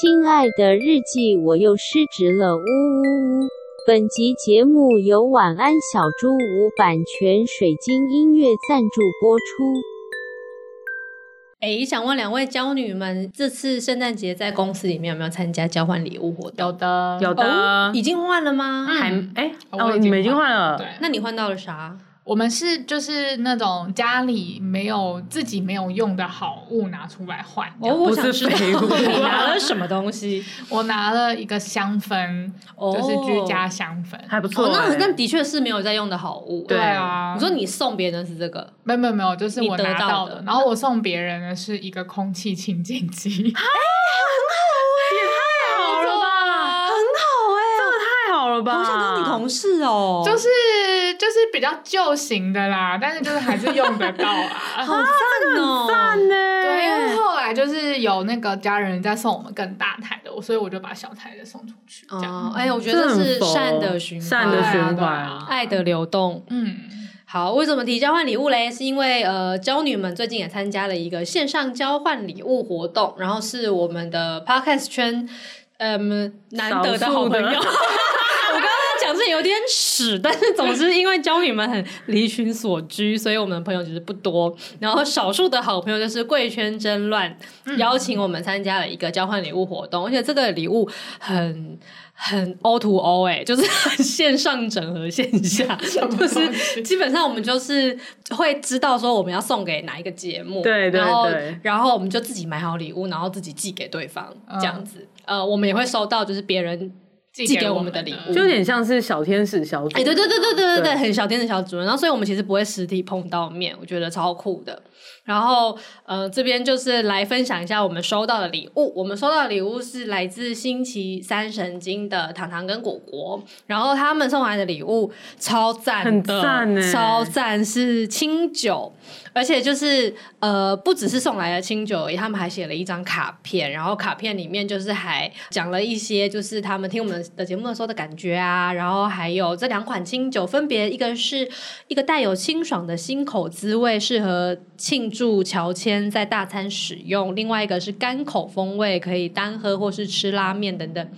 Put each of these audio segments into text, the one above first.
亲爱的日记，我又失职了，呜呜呜！本集节目由晚安小猪屋版权水晶音乐赞助播出。哎，想问两位娇女们，这次圣诞节在公司里面有没有参加交换礼物活动？有的，有的，哦、已经换了吗？嗯、还哎，哦，你们已经换了。对，那你换到了啥？我们是就是那种家里没有自己没有用的好物拿出来换。哦，我想知道你拿了什么东西？我拿了一个香氛，哦、就是居家香氛，还不错、欸。哦、那那的确是没有在用的好物。对啊，你说你送别人是这个？没有没有没有，就是我拿到的。到的然后我送别人的是一个空气清净机。哎，很好哎、欸，也太好了吧！很好哎、欸，真的太好了吧！好想当你同事哦，就是。就是比较旧型的啦，但是就是还是用得到啊，好赞哦，赞呢。对，因为后来就是有那个家人在送我们更大台的，所以我就把小台的送出去。这样，哎、哦，我觉得这是善的循环，善的循环，爱的流动。嗯，好，为什么提交换礼物嘞？是因为呃，娇女们最近也参加了一个线上交换礼物活动，然后是我们的 Podcast 圈嗯难得的好朋友。讲是有点屎，但是总之因为骄女们很离群所居，所以我们的朋友其实不多。然后少数的好朋友就是贵圈真乱，邀请我们参加了一个交换礼物活动，而且这个礼物很很 O to O 哎，就是线上整合线下，就是基本上我们就是会知道说我们要送给哪一个节目，对对对，然后然后我们就自己买好礼物，然后自己寄给对方，这样子。嗯、呃，我们也会收到就是别人。寄给我们的礼物，就有点像是小天使小主人。哎，对对对对对对对，很小天使小主人。然后，所以我们其实不会实体碰到面，我觉得超酷的。然后，呃，这边就是来分享一下我们收到的礼物。我们收到的礼物是来自星期三神经的糖糖跟果果，然后他们送来的礼物超赞的，很赞欸，超赞是清酒。而且就是呃，不只是送来的清酒而已，他们还写了一张卡片，然后卡片里面就是还讲了一些，就是他们听我们的节目的时候的感觉啊，然后还有这两款清酒分别一个是一个带有清爽的新口滋味，适合庆祝乔迁在大餐使用；另外一个是干口风味，可以单喝或是吃拉面等等。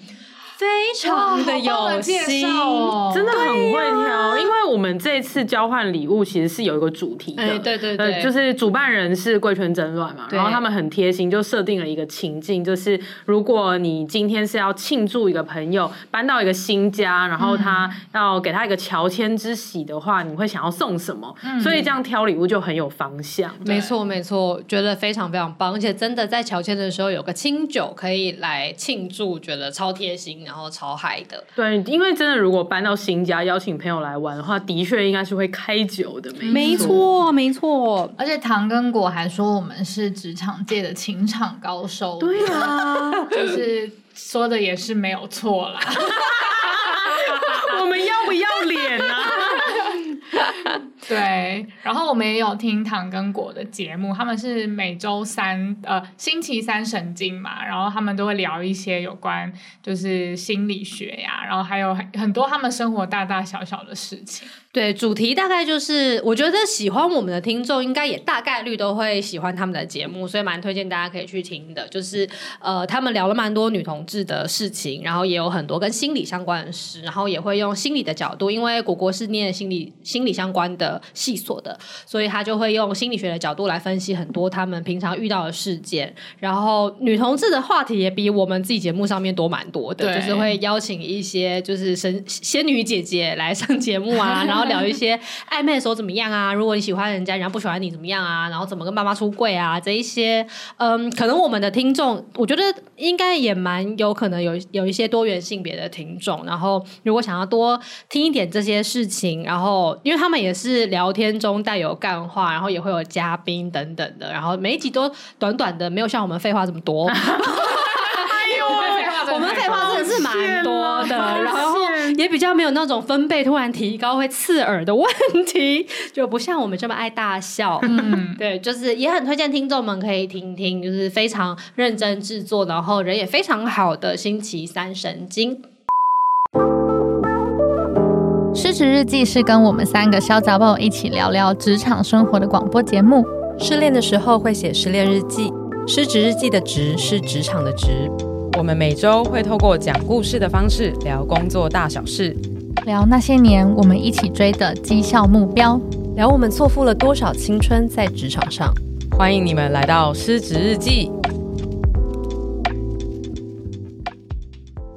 非常的有心，哦、真的很会挑。啊、因为我们这次交换礼物其实是有一个主题的，欸、对对对，就是主办人是贵圈真乱嘛，然后他们很贴心，就设定了一个情境，就是如果你今天是要庆祝一个朋友搬到一个新家，然后他要给他一个乔迁之喜的话，你会想要送什么？嗯、所以这样挑礼物就很有方向。没错没错，觉得非常非常棒，而且真的在乔迁的时候有个清酒可以来庆祝，觉得超贴心。然后超嗨的，对，因为真的，如果搬到新家邀请朋友来玩的话，的确应该是会开酒的，没错，没错。而且糖跟果还说我们是职场界的情场高手，对啊，就是说的也是没有错啦。我们要不要脸啊？对，然后我们也有听糖跟果的节目，他们是每周三呃星期三神经嘛，然后他们都会聊一些有关就是心理学呀，然后还有很很多他们生活大大小小的事情。对，主题大概就是，我觉得喜欢我们的听众应该也大概率都会喜欢他们的节目，所以蛮推荐大家可以去听的。就是呃，他们聊了蛮多女同志的事情，然后也有很多跟心理相关的事，然后也会用心理的角度，因为果果是念心理心理相关的系所的，所以他就会用心理学的角度来分析很多他们平常遇到的事件。然后女同志的话题也比我们自己节目上面多蛮多的，就是会邀请一些就是神仙女姐姐来上节目啊，然后。聊一些暧昧的时候怎么样啊？如果你喜欢人家，人家不喜欢你怎么样啊？然后怎么跟爸妈出柜啊？这一些，嗯，可能我们的听众，我觉得应该也蛮有可能有有一些多元性别的听众。然后如果想要多听一点这些事情，然后因为他们也是聊天中带有干话，然后也会有嘉宾等等的，然后每一集都短短的，没有像我们废话这么多。哎呦，我们废话真的是蛮多的，然后。也比较没有那种分贝突然提高会刺耳的问题，就不像我们这么爱大笑。嗯，对，就是也很推荐听众们可以听听，就是非常认真制作，然后人也非常好的星期三神经。失职日记是跟我们三个小杂宝一起聊聊职场生活的广播节目。失恋的时候会写失恋日记，失职日记的职是职场的职。我们每周会透过讲故事的方式聊工作大小事，聊那些年我们一起追的绩效目标，聊我们错付了多少青春在职场上。欢迎你们来到失职日记。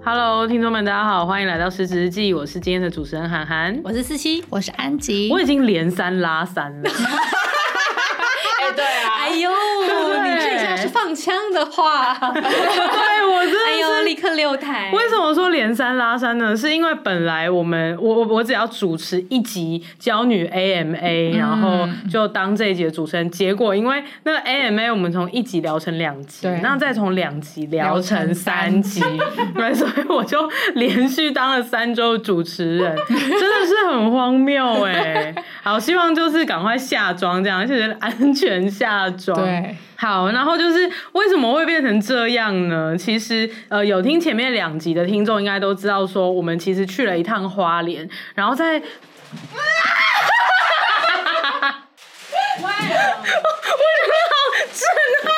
Hello，听众们，大家好，欢迎来到失职日记，我是今天的主持人涵涵，我是思琪，我是安吉，我已经连三拉三了。哎，对啊，哎呦，枪的话，对我真的哎呦，立刻六台。为什么说连三拉三呢？是因为本来我们我我我只要主持一集教女 AMA，、嗯、然后就当这一集的主持人。结果因为那个 AMA 我们从一集聊成两集，对，然后再从两集聊成三集，对，所以我就连续当了三周主持人，真的是很荒谬哎。好，希望就是赶快下妆这样，而且安全下妆。对。好，然后就是为什么会变成这样呢？其实，呃，有听前面两集的听众应该都知道，说我们其实去了一趟花莲，然后在，哇，我觉得好震撼。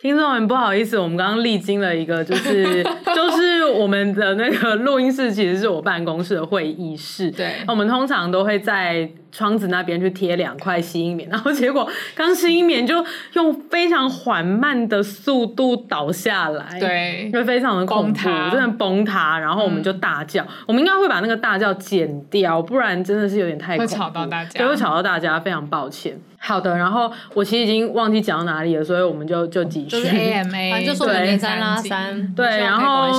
听众们不好意思，我们刚刚历经了一个，就是 就是我们的那个录音室其实是我办公室的会议室，对，我们通常都会在。窗子那边去贴两块吸音棉，然后结果刚吸音棉就用非常缓慢的速度倒下来，对，就非常的恐怖，真的崩塌，然后我们就大叫，嗯、我们应该会把那个大叫剪掉，不然真的是有点太恐怖，会吵到大家，对，会吵到大家，非常抱歉。好的，然后我其实已经忘记讲到哪里了，所以我们就就继续。就是 AMA，反正就是我们连三拉三，对，然后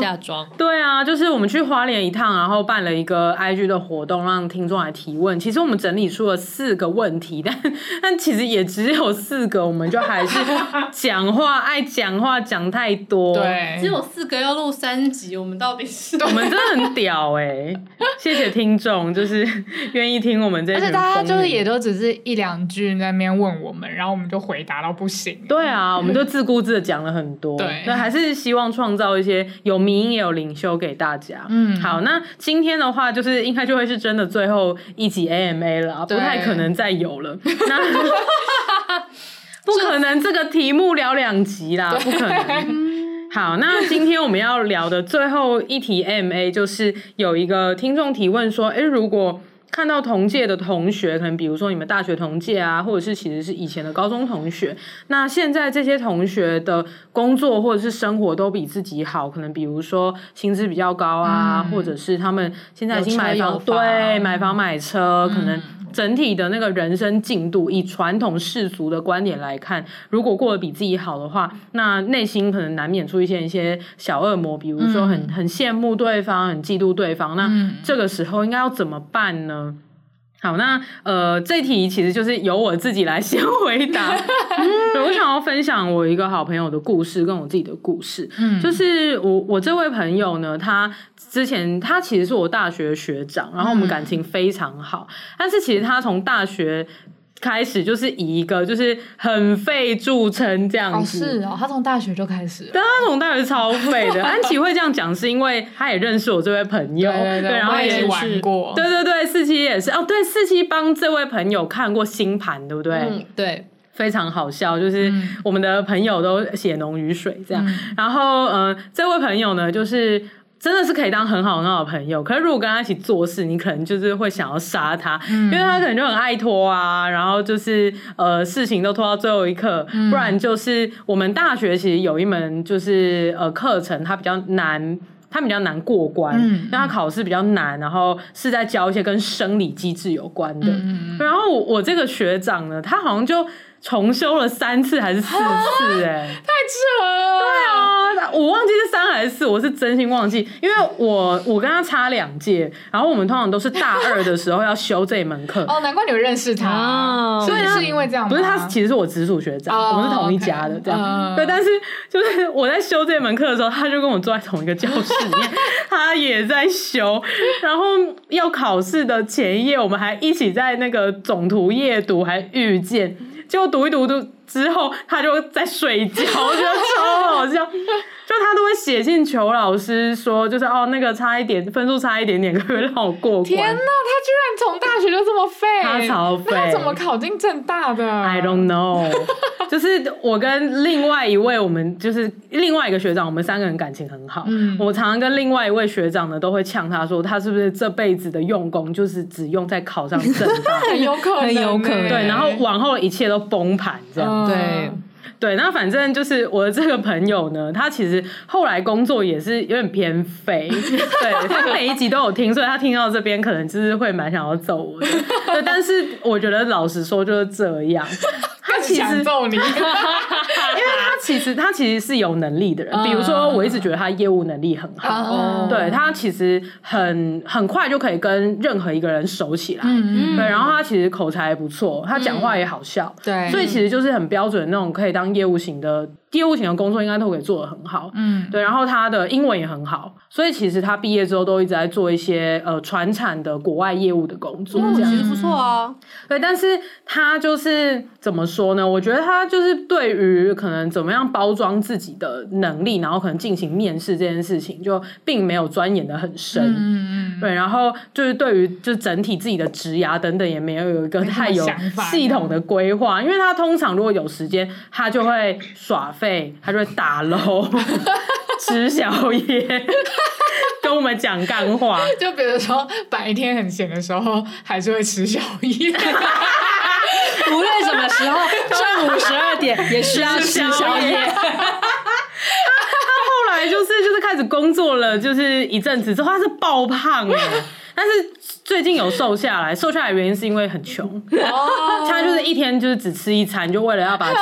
对啊，就是我们去花莲一趟，然后办了一个 IG 的活动，让听众来提问。其实我们整理出了四个问题，但但其实也只有四个，我们就还是 讲话爱讲话讲太多，对，只有四个要录三集，我们到底是？我们真的很屌哎、欸！谢谢听众，就是愿意听我们这，而且大家就是也都只是一两句在那边问我们，然后我们就回答到不行。对啊，我们就自顾自的讲了很多，对，那还是希望创造一些有迷因也有领袖给大家。嗯，好，那今天的话就是应该就会是真的最后一集 AMA 了，不太可能再有了。那 不可能这个题目聊两集啦，不可能。好，那今天我们要聊的最后一题 AMA 就是有一个听众提问说，诶，如果看到同届的同学，可能比如说你们大学同届啊，或者是其实是以前的高中同学，那现在这些同学的工作或者是生活都比自己好，可能比如说薪资比较高啊，嗯、或者是他们现在已经买房，对，买房买车，嗯、可能。整体的那个人生进度，以传统世俗的观点来看，如果过得比自己好的话，那内心可能难免出现一些小恶魔，比如说很很羡慕对方，很嫉妒对方。那这个时候应该要怎么办呢？好，那呃，这题其实就是由我自己来先回答。我想要分享我一个好朋友的故事，跟我自己的故事。嗯，就是我我这位朋友呢，他之前他其实是我大学学长，然后我们感情非常好，嗯、但是其实他从大学。开始就是以一个就是很废著称这样子。哦，是哦，他从大学就开始了。对，他从大学超废的。安琪会这样讲，是因为他也认识我这位朋友，对对对，然后也玩过。对对对，四七也是哦，对，四七帮这位朋友看过星盘，对不对？嗯，对，非常好笑，就是我们的朋友都血浓于水这样。嗯、然后，呃，这位朋友呢，就是。真的是可以当很好很好的朋友，可是如果跟他一起做事，你可能就是会想要杀他，嗯、因为他可能就很爱拖啊，然后就是呃事情都拖到最后一刻，嗯、不然就是我们大学其实有一门就是呃课程，它比较难，它比较难过关，嗯、因为它考试比较难，然后是在教一些跟生理机制有关的。嗯、然后我，我这个学长呢，他好像就。重修了三次还是四次，欸？哎，太扯了！对啊，我忘记是三还是四，我是真心忘记，因为我我跟他差两届，然后我们通常都是大二的时候要修这一门课。哦，难怪你会认识他，哦、所以是因为这样吗？不是，他其实是我直属学长，哦、我们是同一家的，这样。哦 okay. 对，但是就是我在修这门课的时候，他就跟我坐在同一个教室里面，他也在修，然后要考试的前一夜，我们还一起在那个总图夜读，还遇见。结果读一读读之后，他就在睡觉，我觉得超好笑。就他都会写信求老师说，就是哦，那个差一点分数差一点点，可不可以让我过关？天哪，他居然从大学就这么废，他超废，那他怎么考进正大的？I don't know。就是我跟另外一位，我们就是另外一个学长，我们三个人感情很好。嗯，我常常跟另外一位学长呢，都会呛他说，他是不是这辈子的用功就是只用在考上正大？很有可能，很有可能。对，然后往后一切都崩盘这样。嗯、对。对，那反正就是我的这个朋友呢，他其实后来工作也是有点偏废，对，他每一集都有听，所以他听到这边可能就是会蛮想要揍我的。对，但是我觉得老实说就是这样，他其实想揍你，因为他其实他其实是有能力的人，比如说我一直觉得他业务能力很好，对，他其实很很快就可以跟任何一个人熟起来，嗯，对，然后他其实口才也不错，他讲话也好笑，对，所以其实就是很标准的那种可以当。业务型的业务型的工作应该都可以做得很好，嗯，对，然后他的英文也很好，所以其实他毕业之后都一直在做一些呃传产的国外业务的工作，这样。其实不错啊。对，但是他就是怎么说呢？我觉得他就是对于可能怎么样包装自己的能力，然后可能进行面试这件事情，就并没有钻研的很深，嗯嗯，对，然后就是对于就整体自己的职涯等等，也没有有一个太有系统的规划，因为他通常如果有时间，他就会耍废，他就会打楼、吃宵夜，跟我们讲干话。就比如说白天很闲的时候，还是会吃宵夜。无论什么时候，上午十二点也需要吃宵夜。他后来就是就是开始工作了，就是一阵子之后，他是爆胖了，但是。最近有瘦下来，瘦下来的原因是因为很穷，oh. 他就是一天就是只吃一餐，就为了要把钱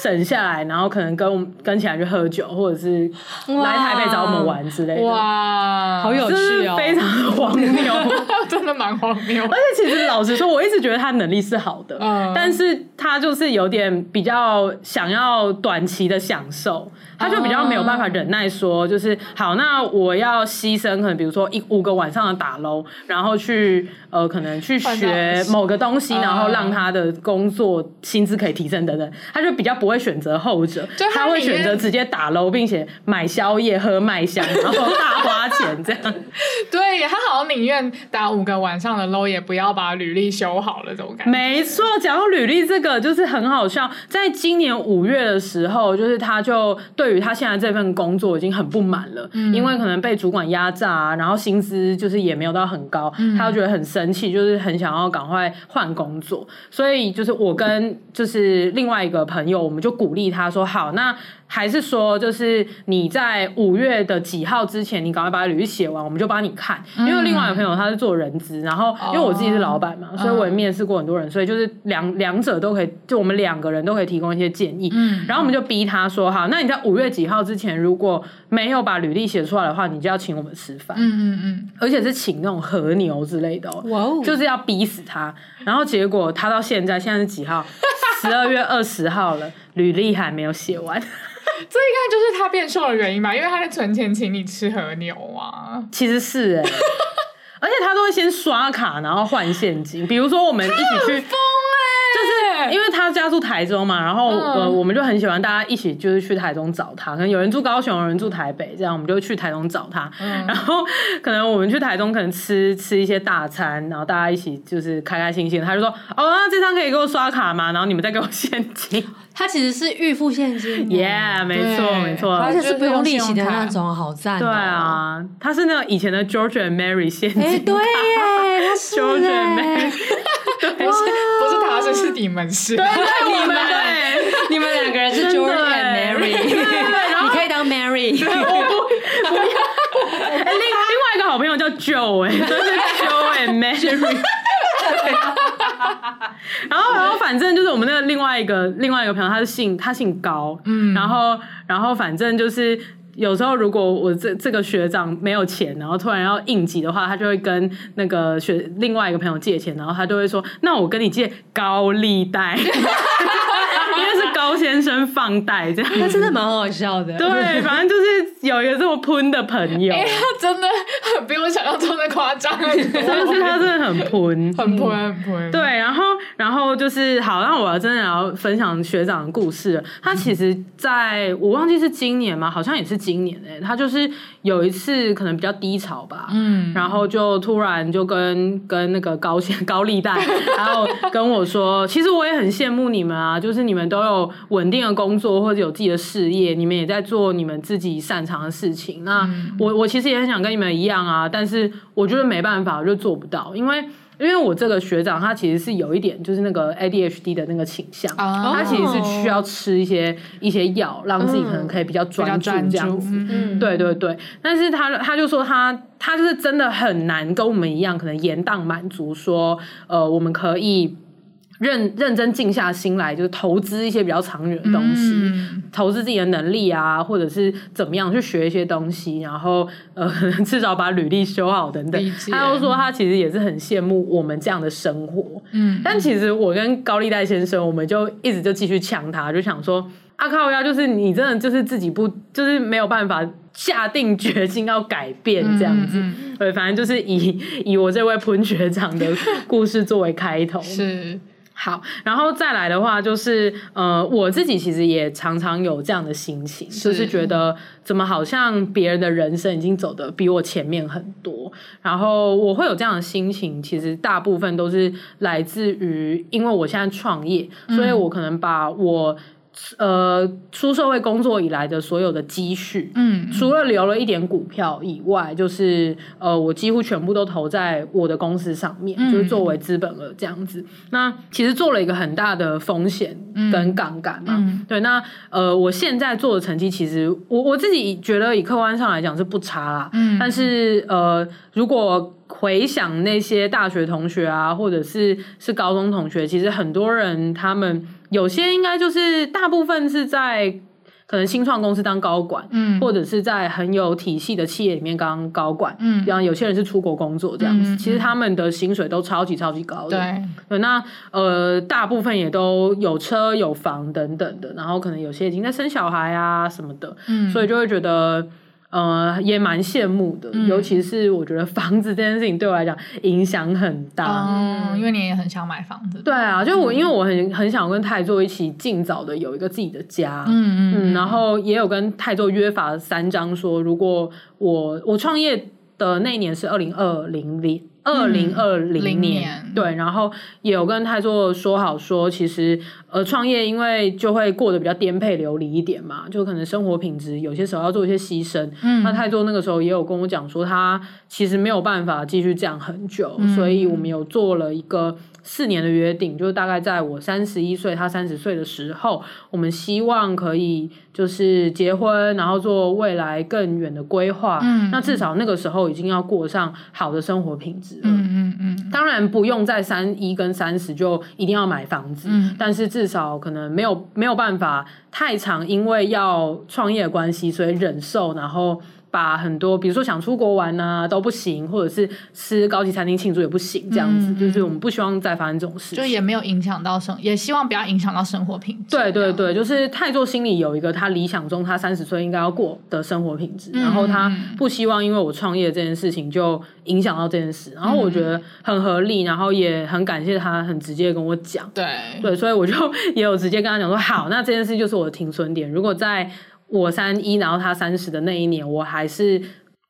省下来，然后可能跟我跟起来去喝酒，或者是来台北找我们玩之类的。哇，好有趣哦，非常的荒谬，真的蛮荒谬。而且其实老实说，我一直觉得他能力是好的，uh. 但是他就是有点比较想要短期的享受。他就比较没有办法忍耐，说就是好，那我要牺牲，可能比如说一五个晚上的打捞，然后去呃，可能去学某个东西，然后让他的工作薪资可以提升等等。他就比较不会选择后者，他会选择直接打捞，并且买宵夜、喝麦香，然后大花钱这样。对，他好像宁愿打五个晚上的捞，也不要把履历修好了，这种感觉。没错，讲到履历这个，就是很好笑。在今年五月的时候，就是他就对。于他现在这份工作已经很不满了，嗯，因为可能被主管压榨啊，然后薪资就是也没有到很高，嗯，他就觉得很生气，就是很想要赶快换工作。所以就是我跟就是另外一个朋友，我们就鼓励他说：“好，那。”还是说，就是你在五月的几号之前，你赶快把履历写完，我们就帮你看。因为另外一个朋友他是做人资，然后因为我自己是老板嘛，所以我也面试过很多人，所以就是两两者都可以，就我们两个人都可以提供一些建议。嗯，然后我们就逼他说：“好，那你在五月几号之前如果没有把履历写出来的话，你就要请我们吃饭。”嗯嗯嗯，而且是请那种和牛之类的哦，哇哦，就是要逼死他。然后结果他到现在现在是几号？十二月二十号了，履历还没有写完。这应该就是他变瘦的原因吧？因为他在存钱请你吃和牛啊。其实是哎、欸，而且他都会先刷卡，然后换现金。比如说我们一起去。因为他家住台中嘛，然后呃，我们就很喜欢大家一起就是去台中找他。可能有人住高雄，有人住台北，这样我们就去台中找他。嗯、然后可能我们去台中，可能吃吃一些大餐，然后大家一起就是开开心心。他就说：“哦，那这张可以给我刷卡吗？然后你们再给我现金。”他其实是预付现金。Yeah，没错没错，而且是不用利息的那种，好赞、喔。对啊，他是那个以前的 George and Mary 现金。哎、欸，对耶，他是 George and Mary。对，不是你们是。对，你们对，你们两个人是 George and Mary。你可以当 Mary。我不不要。哎，另另外一个好朋友叫 Joe，哎，就是 Joe and Mary。然后，然后，反正就是我们那个另外一个另外一个朋友，他是姓他姓高，嗯，然后，然后反正就是。有时候，如果我这这个学长没有钱，然后突然要应急的话，他就会跟那个学另外一个朋友借钱，然后他就会说：“那我跟你借高利贷，放贷这样，他 真的蛮好笑的。对，反正就是有一个这么喷的朋友，哎，他真的很比我想象中的夸张，真的是他真的很喷，很喷，很喷。对，然后然后就是好，那我要真的要分享学长的故事。他其实在我忘记是今年吗？好像也是今年哎，他就是有一次可能比较低潮吧，嗯，然后就突然就跟跟那个高先高利贷，然后跟我说，其实我也很羡慕你们啊，就是你们都有稳定的工作或者有自己的事业，你们也在做你们自己擅长的事情。那我我其实也很想跟你们一样啊，但是我觉得没办法，我就做不到，因为。因为我这个学长，他其实是有一点就是那个 ADHD 的那个倾向，哦、他其实是需要吃一些一些药，让自己可能可以比较专注这样子。嗯、对对对，但是他他就说他他就是真的很难跟我们一样，可能延宕满足说，呃，我们可以。认认真静下心来，就是投资一些比较长远的东西，嗯、投资自己的能力啊，或者是怎么样去学一些东西，然后呃，至少把履历修好等等。他又说他其实也是很羡慕我们这样的生活。嗯，但其实我跟高利贷先生，我们就一直就继续呛他，就想说阿靠呀，就是你真的就是自己不就是没有办法下定决心要改变这样子。嗯嗯、对，反正就是以以我这位喷学长的故事作为开头。是。好，然后再来的话就是，呃，我自己其实也常常有这样的心情，是就是觉得怎么好像别人的人生已经走的比我前面很多，然后我会有这样的心情，其实大部分都是来自于因为我现在创业，所以我可能把我。呃，出社会工作以来的所有的积蓄，嗯，除了留了一点股票以外，就是呃，我几乎全部都投在我的公司上面，嗯、就是作为资本额这样子。那其实做了一个很大的风险跟杠杆嘛，嗯、对。那呃，我现在做的成绩，其实我我自己觉得以客观上来讲是不差啦，嗯，但是呃，如果回想那些大学同学啊，或者是是高中同学，其实很多人他们。有些应该就是大部分是在可能新创公司当高管，嗯，或者是在很有体系的企业里面当高管，嗯，然后有些人是出国工作这样子，嗯、其实他们的薪水都超级超级高的，对，对，那呃，大部分也都有车有房等等的，然后可能有些已经在生小孩啊什么的，嗯，所以就会觉得。呃，也蛮羡慕的，嗯、尤其是我觉得房子这件事情对我来讲影响很大。嗯，因为你也很想买房子。对啊，就我、嗯、因为我很很想跟泰座一起尽早的有一个自己的家。嗯嗯，嗯，然后也有跟泰座约法三章，说如果我我创业的那一年是二零二零年。二零二零年，对，然后也有跟泰座说好说，其实呃创业因为就会过得比较颠沛流离一点嘛，就可能生活品质有些时候要做一些牺牲。嗯，那泰座那个时候也有跟我讲说，他其实没有办法继续这样很久，嗯，所以我们有做了一个。四年的约定，就是大概在我三十一岁，他三十岁的时候，我们希望可以就是结婚，然后做未来更远的规划。嗯，那至少那个时候已经要过上好的生活品质了。嗯嗯嗯。当然不用在三一跟三十就一定要买房子，嗯，但是至少可能没有没有办法太长，因为要创业的关系，所以忍受，然后。把很多，比如说想出国玩啊都不行，或者是吃高级餐厅庆祝也不行，这样子，嗯、就是我们不希望再发生这种事情，就也没有影响到生，也希望不要影响到生活品质。对对对，就是太座心里有一个他理想中他三十岁应该要过的生活品质，嗯、然后他不希望因为我创业这件事情就影响到这件事，然后我觉得很合理，然后也很感谢他很直接跟我讲，对对，所以我就 也有直接跟他讲说，好，那这件事就是我的停损点，如果在。我三一，然后他三十的那一年，我还是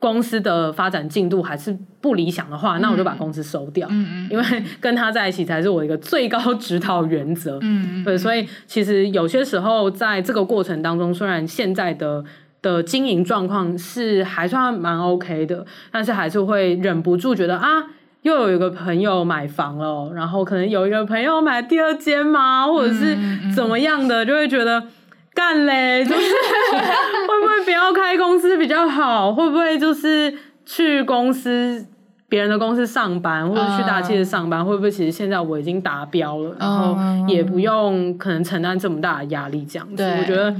公司的发展进度还是不理想的话，嗯、那我就把公司收掉。嗯嗯，因为 跟他在一起才是我一个最高指导原则。嗯嗯，对，所以其实有些时候在这个过程当中，虽然现在的的经营状况是还算蛮 OK 的，但是还是会忍不住觉得啊，又有一个朋友买房了，然后可能有一个朋友买第二间嘛，或者是怎么样的，就会觉得。干嘞，就是 会不会不要开公司比较好？会不会就是去公司别人的公司上班，或者去大企业上班？Uh, 会不会其实现在我已经达标了，然后也不用可能承担这么大的压力这样子？对我觉得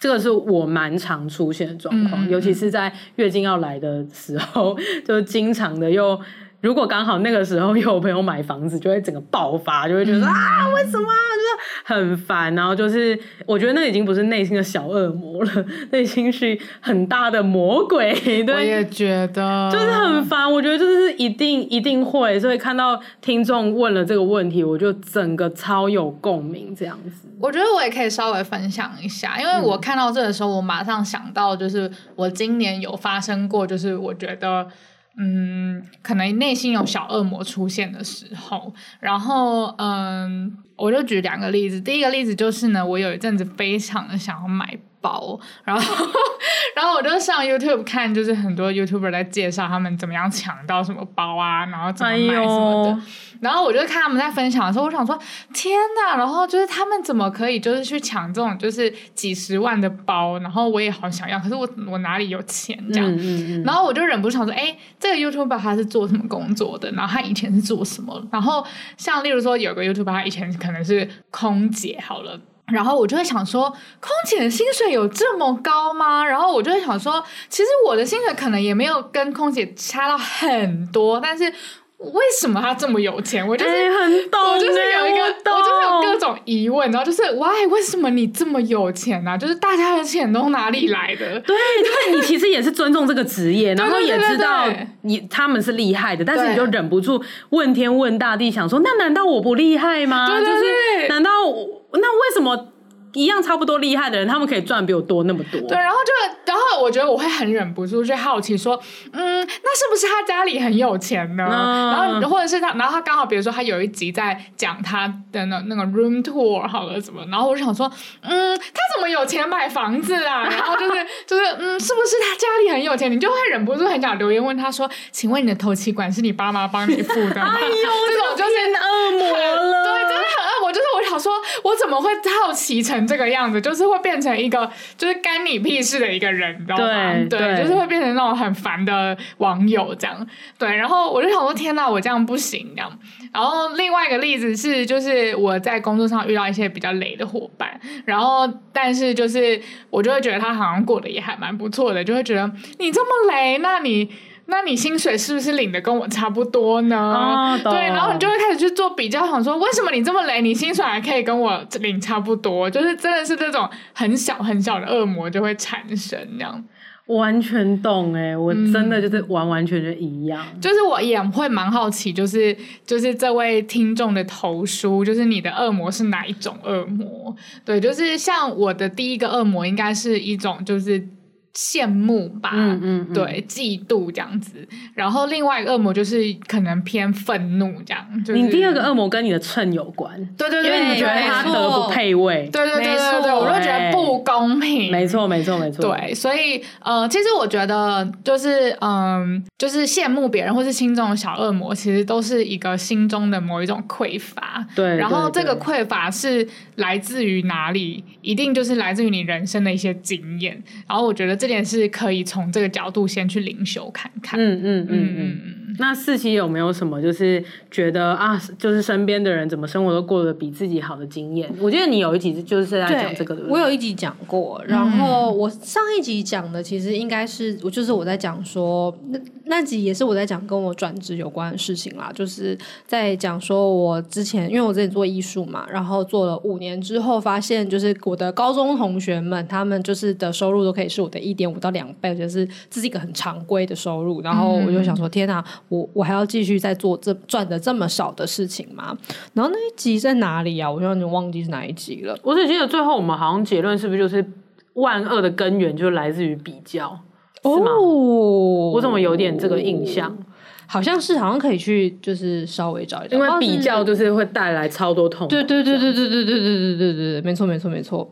这个是我蛮常出现的状况，嗯、尤其是在月经要来的时候，就经常的又。如果刚好那个时候有朋友买房子，就会整个爆发，就会觉得、嗯、啊，为什么就是很烦，然后就是我觉得那已经不是内心的小恶魔了，内心是很大的魔鬼。对，我也觉得就是很烦。我觉得就是一定一定会，所以看到听众问了这个问题，我就整个超有共鸣这样子。我觉得我也可以稍微分享一下，因为我看到这个时候，我马上想到就是我今年有发生过，就是我觉得。嗯，可能内心有小恶魔出现的时候，然后嗯，我就举两个例子。第一个例子就是呢，我有一阵子非常的想要买包，然后然后我就上 YouTube 看，就是很多 YouTuber 在介绍他们怎么样抢到什么包啊，然后怎么买什么的。哎然后我就看他们在分享的时候，我想说天呐，然后就是他们怎么可以就是去抢这种就是几十万的包，然后我也好想要，可是我我哪里有钱这样？嗯嗯嗯、然后我就忍不住想说，哎，这个 YouTuber 他是做什么工作的？然后他以前是做什么？然后像例如说有个 YouTuber 他以前可能是空姐，好了，然后我就会想说，空姐的薪水有这么高吗？然后我就会想说，其实我的薪水可能也没有跟空姐差到很多，但是。为什么他这么有钱？我就是、欸、很懂，我就是有一个，我，我就是有各种疑问，然后就是 why 为什么你这么有钱呢、啊？就是大家的钱都哪里来的？对，就是你其实也是尊重这个职业，然后也知道你他们是厉害的，但是你就忍不住问天问大地，想说那难道我不厉害吗？对对对，就是难道那为什么？一样差不多厉害的人，他们可以赚比我多那么多。对，然后就，然后我觉得我会很忍不住去好奇说，嗯，那是不是他家里很有钱呢？嗯、然后或者是他，然后他刚好比如说他有一集在讲他的那那个 room tour 好了什么，然后我就想说，嗯，他怎么有钱买房子啊？然后就是就是嗯，是不是他家里很有钱？你就会忍不住很想留言问他说，请问你的头期款是你爸妈帮你付的吗？哎呦，这种就是恶魔了，对，真的很说，我怎么会好奇成这个样子，就是会变成一个就是干你屁事的一个人，你知道吗？对，对，就是会变成那种很烦的网友这样。对，然后我就想说，天哪，我这样不行这样。然后另外一个例子是，就是我在工作上遇到一些比较雷的伙伴，然后但是就是我就会觉得他好像过得也还蛮不错的，就会觉得你这么雷，那你。那你薪水是不是领的跟我差不多呢？哦、对，然后你就会开始去做比较，想说为什么你这么累，你薪水还可以跟我领差不多？就是真的是这种很小很小的恶魔就会产生这样。完全懂哎，我真的就是完完全全一样。嗯、就是我也会蛮好奇，就是就是这位听众的投书，就是你的恶魔是哪一种恶魔？对，就是像我的第一个恶魔，应该是一种就是。羡慕吧，嗯嗯，嗯对，嫉妒这样子。然后另外一个恶魔就是可能偏愤怒这样。就是、你第二个恶魔跟你的秤有关，对对对，因为你觉得他德不配位，对对对对对，我就觉得不公平。没错没错没错，对，所以呃，其实我觉得就是嗯、呃，就是羡慕别人或是心中的小恶魔，其实都是一个心中的某一种匮乏。对，然后这个匮乏是来自于哪里？一定就是来自于你人生的一些经验。然后我觉得。这点是可以从这个角度先去灵修看看。嗯嗯嗯嗯。那四期有没有什么就是觉得啊，就是身边的人怎么生活都过得比自己好的经验？我记得你有一集就是在讲这个的。我有一集讲过，然后我上一集讲的其实应该是我就是我在讲说那那集也是我在讲跟我转职有关的事情啦，就是在讲说我之前因为我之前做艺术嘛，然后做了五年之后发现就是我的高中同学们他们就是的收入都可以是我的一点五到两倍，就是这是一个很常规的收入，然后我就想说天哪！我我还要继续再做这赚的这么少的事情吗？然后那一集在哪里啊？我有点忘记是哪一集了。我只记得最后我们好像结论是不是就是万恶的根源就来自于比较，是吗？哦，我怎么有点这个印象？好像是，好像可以去就是稍微找一找，因为比较就是会带来超多痛苦。对对对对对对对对对对对，没错没错没错。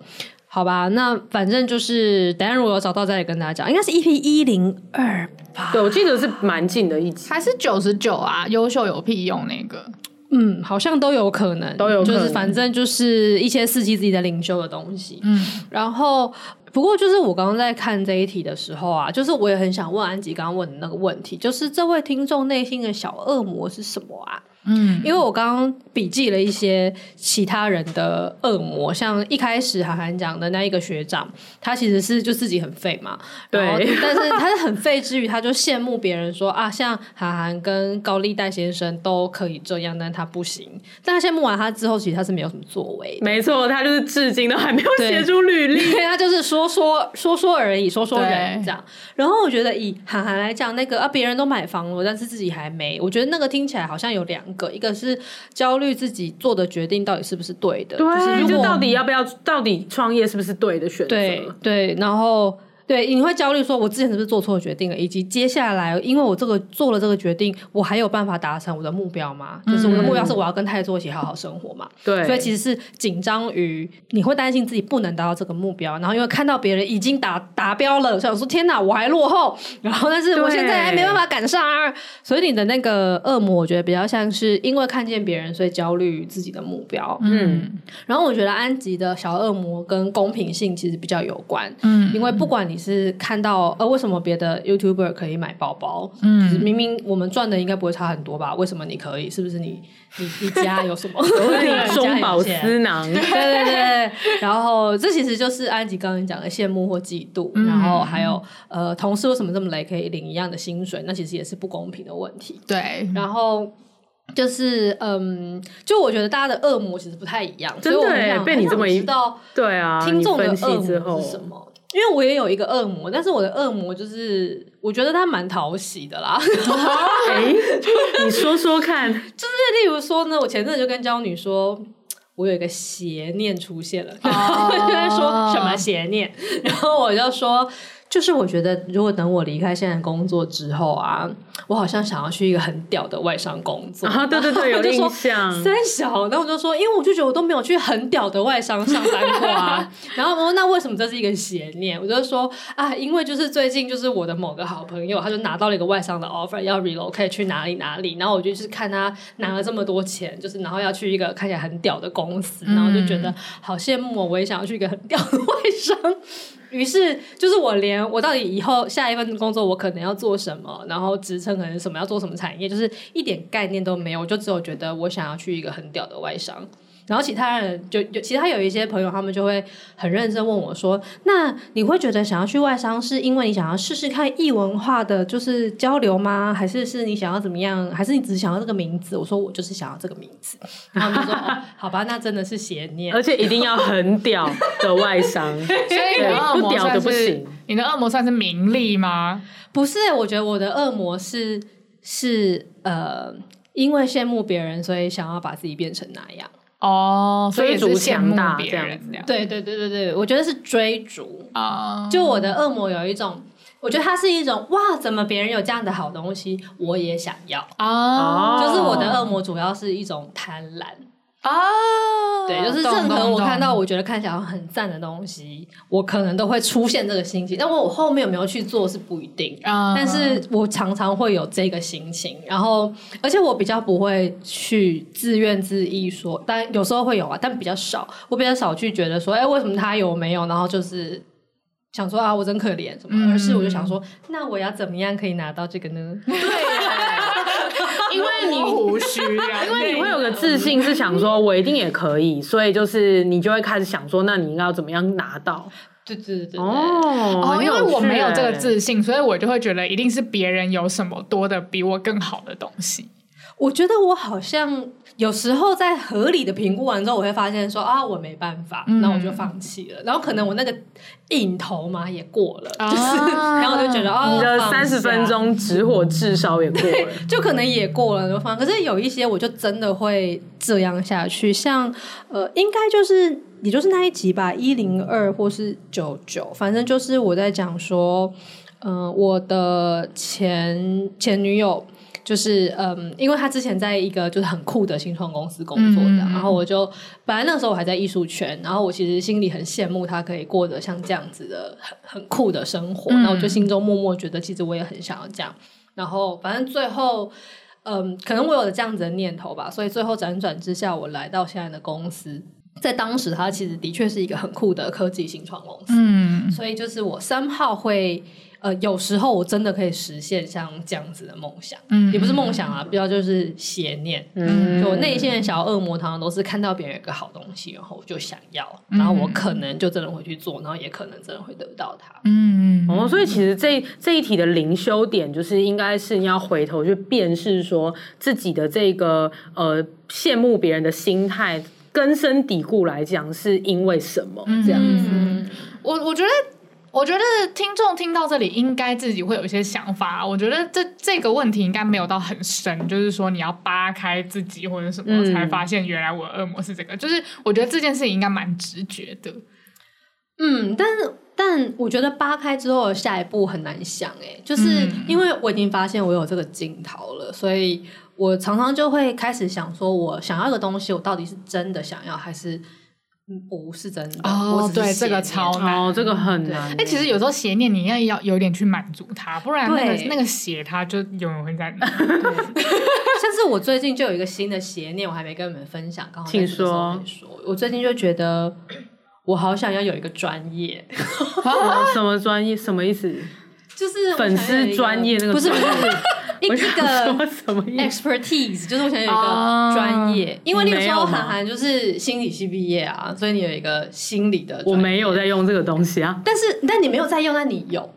好吧，那反正就是等下如果有找到再跟大家讲，应该是 EP 一零二吧？对，我记得是蛮近的一集，还是九十九啊？优秀有屁用那个？嗯，好像都有可能，都有可能，就是反正就是一些刺激自己的领袖的东西。嗯，然后不过就是我刚刚在看这一题的时候啊，就是我也很想问安吉刚刚问的那个问题，就是这位听众内心的小恶魔是什么啊？嗯，因为我刚刚笔记了一些其他人的恶魔，像一开始韩寒讲的那一个学长，他其实是就自己很废嘛，对，但是他是很废之余，他就羡慕别人说啊，像韩寒跟高利贷先生都可以这样，但他不行。但他羡慕完他之后，其实他是没有什么作为。没错，他就是至今都还没有写出履历，对，他就是说说说说而已，说说人这样。然后我觉得以韩寒来讲，那个啊，别人都买房了，但是自己还没，我觉得那个听起来好像有两个，一个是焦虑自己做的决定到底是不是对的，对，就是就到底要不要，到底创业是不是对的选择？对对，然后。对，你会焦虑，说我之前是不是做错决定了？以及接下来，因为我这个做了这个决定，我还有办法达成我的目标吗？就是我的目标是我要跟太座一起好好生活嘛。对，所以其实是紧张于你会担心自己不能达到这个目标，然后因为看到别人已经达达标了，想说天哪，我还落后，然后但是我现在还没办法赶上啊。所以你的那个恶魔，我觉得比较像是因为看见别人，所以焦虑自己的目标。嗯，然后我觉得安吉的小恶魔跟公平性其实比较有关。嗯，因为不管你。是看到呃，为什么别的 YouTuber 可以买包包？嗯，明明我们赚的应该不会差很多吧？为什么你可以？是不是你 你你家有什么？中饱私囊？对对对。然后这其实就是安吉刚刚讲的羡慕或嫉妒。嗯、然后还有呃，同事为什么这么累可以领一样的薪水？那其实也是不公平的问题。对。然后就是嗯，就我觉得大家的恶魔其实不太一样。真的，被你这么一道，对啊，听众的恶魔是什么？因为我也有一个恶魔，但是我的恶魔就是我觉得他蛮讨喜的啦。你说说看，就是例如说呢，我前阵子就跟娇女说，我有一个邪念出现了，就在说什么邪念，然后我就说。就是我觉得，如果等我离开现在工作之后啊，我好像想要去一个很屌的外商工作啊！对对对，有印象。三小，然后我就说，因为我就觉得我都没有去很屌的外商上班过啊。然后我说，那为什么这是一个邪念？我就说啊，因为就是最近就是我的某个好朋友，他就拿到了一个外商的 offer，要 relocate 去哪里哪里。然后我就是看他拿了这么多钱，就是然后要去一个看起来很屌的公司，然后就觉得好羡慕哦，我也想要去一个很屌的外商。于是，就是我连我到底以后下一份工作我可能要做什么，然后职称可能什么要做什么产业，就是一点概念都没有。我就只有觉得我想要去一个很屌的外商。然后其他人就就其他有一些朋友，他们就会很认真问我说：“那你会觉得想要去外商，是因为你想要试试看异文化的就是交流吗？还是是你想要怎么样？还是你只是想要这个名字？”我说：“我就是想要这个名字。”然后他们就说、哦：“好吧，那真的是邪念，而且一定要很屌的外商，所以你不屌的不行。你的恶魔算是名利吗？不是，我觉得我的恶魔是是呃，因为羡慕别人，所以想要把自己变成那样。”哦，追逐羡慕别人这样，对对对对对，我觉得是追逐啊。就我的恶魔有一种，我觉得它是一种哇，怎么别人有这样的好东西，我也想要啊。就是我的恶魔主要是一种贪婪。啊，对，就是任何我看到我觉得看起来很赞的东西，我可能都会出现这个心情。但我我后面有没有去做是不一定，啊、但是我常常会有这个心情。然后，而且我比较不会去自怨自艾说，但有时候会有啊，但比较少。我比较少去觉得说，哎，为什么他有没有？然后就是想说啊，我真可怜什么，嗯、而是我就想说，那我要怎么样可以拿到这个呢？对。因为 你胡须，因为你会有个自信，是想说我一定也可以，所以就是你就会开始想说，那你应该要怎么样拿到？对对对哦，因为我没有这个自信，所以我就会觉得一定是别人有什么多的比我更好的东西。我觉得我好像有时候在合理的评估完之后，我会发现说啊，我没办法，那我就放弃了。然后可能我那个瘾头嘛也过了，就是，然后我就觉得哦，你的三十分钟直火至少也过了，就可能也过了就放。可是有一些我就真的会这样下去，像呃，应该就是也就是那一集吧，一零二或是九九，反正就是我在讲说，嗯，我的前前女友。就是嗯，因为他之前在一个就是很酷的新创公司工作的，嗯、然后我就本来那个时候我还在艺术圈，然后我其实心里很羡慕他可以过得像这样子的很很酷的生活，那、嗯、我就心中默默觉得其实我也很想要这样，然后反正最后嗯，可能我有了这样子的念头吧，所以最后辗转之下，我来到现在的公司，在当时它其实的确是一个很酷的科技新创公司，嗯，所以就是我三号会。呃，有时候我真的可以实现像这样子的梦想，嗯也不是梦想啊，比较就是邪念。嗯就我内心的小恶魔，常常都是看到别人有个好东西，然后我就想要，然后我可能就真的会去做，然后也可能真的会得到它。嗯哦，所以其实这这一题的灵修点，就是应该是你要回头去辨识说自己的这个呃羡慕别人的心态，根深蒂固来讲是因为什么这样子。嗯，我我觉得。我觉得听众听到这里，应该自己会有一些想法。我觉得这这个问题应该没有到很深，就是说你要扒开自己或者什么，才发现原来我的恶魔是这个。就是我觉得这件事情应该蛮直觉的。嗯，但是但我觉得扒开之后下一步很难想诶，就是因为我已经发现我有这个镜头了，所以我常常就会开始想说，我想要的东西，我到底是真的想要还是？不是真的哦，对，这个超难，哦，这个很难。哎，其实有时候邪念你要要有点去满足它，不然那个那个邪它就永远会在那。像是我最近就有一个新的邪念，我还没跟你们分享，刚好请说。我最近就觉得我好想要有一个专业，什么专业？什么意思？就是粉丝专业那个，不是不是。一个什么 expertise，就是我想有一个专业，因为那个时候韩寒就是心理系毕业啊，所以你有一个心理的。我没有在用这个东西啊，但是但你没有在用，那你有。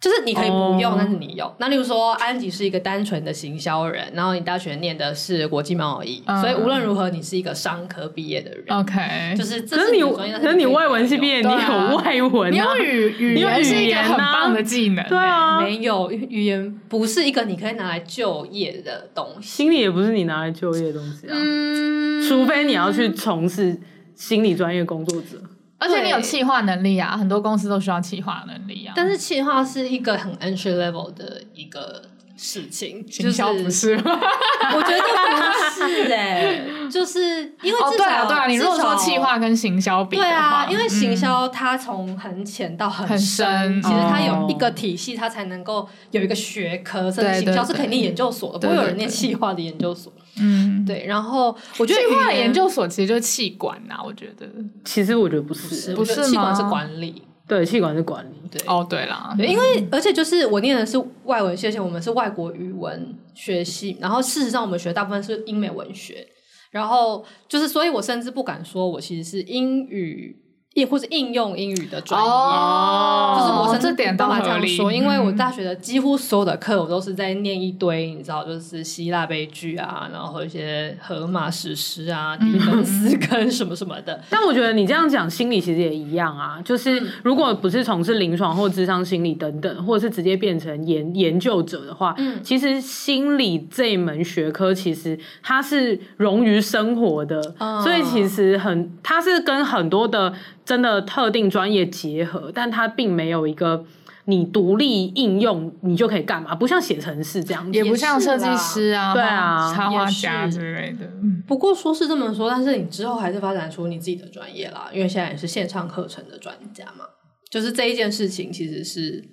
就是你可以不用，但是你有。那例如说，安吉是一个单纯的行销人，然后你大学念的是国际贸易，所以无论如何，你是一个商科毕业的人。OK，就是这是你，可是你外文系毕业，你有外文，你有语语言是一个很棒的技能。对啊，没有语言不是一个你可以拿来就业的东西，心理也不是你拿来就业的东西啊。嗯，除非你要去从事心理专业工作者。而且你有企划能力啊，很多公司都需要企划能力啊。但是企划是一个很 entry level 的一个事情，行销不是？我觉得不是哎，就是因为至少对啊对啊，你如果说企划跟行销比，对啊，因为行销它从很浅到很深，其实它有一个体系，它才能够有一个学科，甚至行销是肯定研究所的，不会有人念企划的研究所。嗯，对，然后我觉得气化的研究所其实就是气管呐，我觉得。其实我觉得不是，不是气管是管理，对，气管是管理。对，哦，对啦，对，因为而且就是我念的是外文系，而且我们是外国语文学系，然后事实上我们学大部分是英美文学，然后就是，所以我甚至不敢说我其实是英语。亦或是应用英语的专业，哦、就是我甚至这点都这样说，因为我大学的几乎所有的课，我都是在念一堆，你知道，就是希腊悲剧啊，然后一些荷马史诗啊，狄更斯跟什么什么的。但我觉得你这样讲，心理其实也一样啊，就是如果不是从事临床或智商心理等等，或者是直接变成研研究者的话，嗯，其实心理这一门学科其实它是融于生活的，嗯、所以其实很，它是跟很多的。真的特定专业结合，但它并没有一个你独立应用，你就可以干嘛？不像写程式这样子，也不像设计师啊，对啊，插画家之类的。不过说是这么说，但是你之后还是发展出你自己的专业啦，因为现在也是线上课程的专家嘛。就是这一件事情，其实是……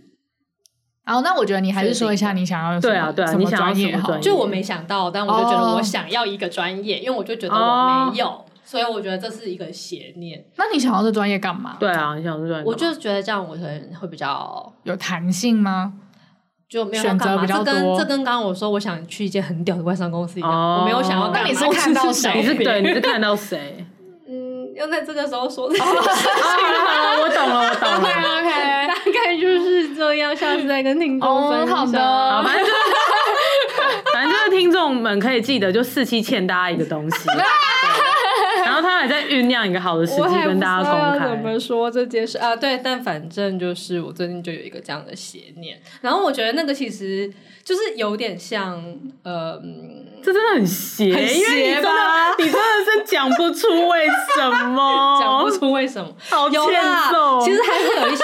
哦，那我觉得你还是说一下你想要对啊，对啊，你想要什么专业？就我没想到，但我就觉得我想要一个专业，因为我就觉得我没有。所以我觉得这是一个邪念。那你想要这专业干嘛？对啊，你想要这专业，我就觉得这样我可能会比较有弹性吗？就没有选择比较多。这跟这跟刚刚我说我想去一间很屌的外商公司一样，我没有想要。那你是看到谁？你是对，你是看到谁？嗯，要在这个时候说。啊，我懂了，我懂了。OK，大概就是这样。下次再跟听众分享。好的，反正就是，反正就是听众们可以记得，就四期欠大家一个东西。还在酝酿一个好的时机跟大家公开。怎么说这件事啊？对，但反正就是我最近就有一个这样的邪念，然后我觉得那个其实就是有点像，呃，这真的很邪，很邪吧？你真的是讲不出为什么，讲不出为什么，好欠揍。其实还是有一些，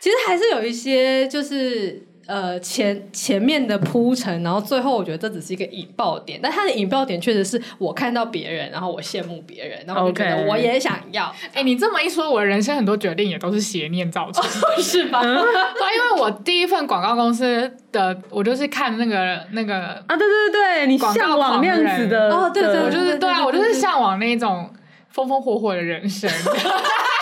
其实还是有一些，就是。呃，前前面的铺陈，然后最后我觉得这只是一个引爆点，但它的引爆点确实是我看到别人，然后我羡慕别人，然后我觉得我也想要。哎 Okay.，你这么一说，我的人生很多决定也都是邪念造成是吧？嗯、因为我第一份广告公司的，我就是看那个那个啊，对对对，你向往那样子的哦，对对，我就是对啊，我就是向往那种风风火火的人生。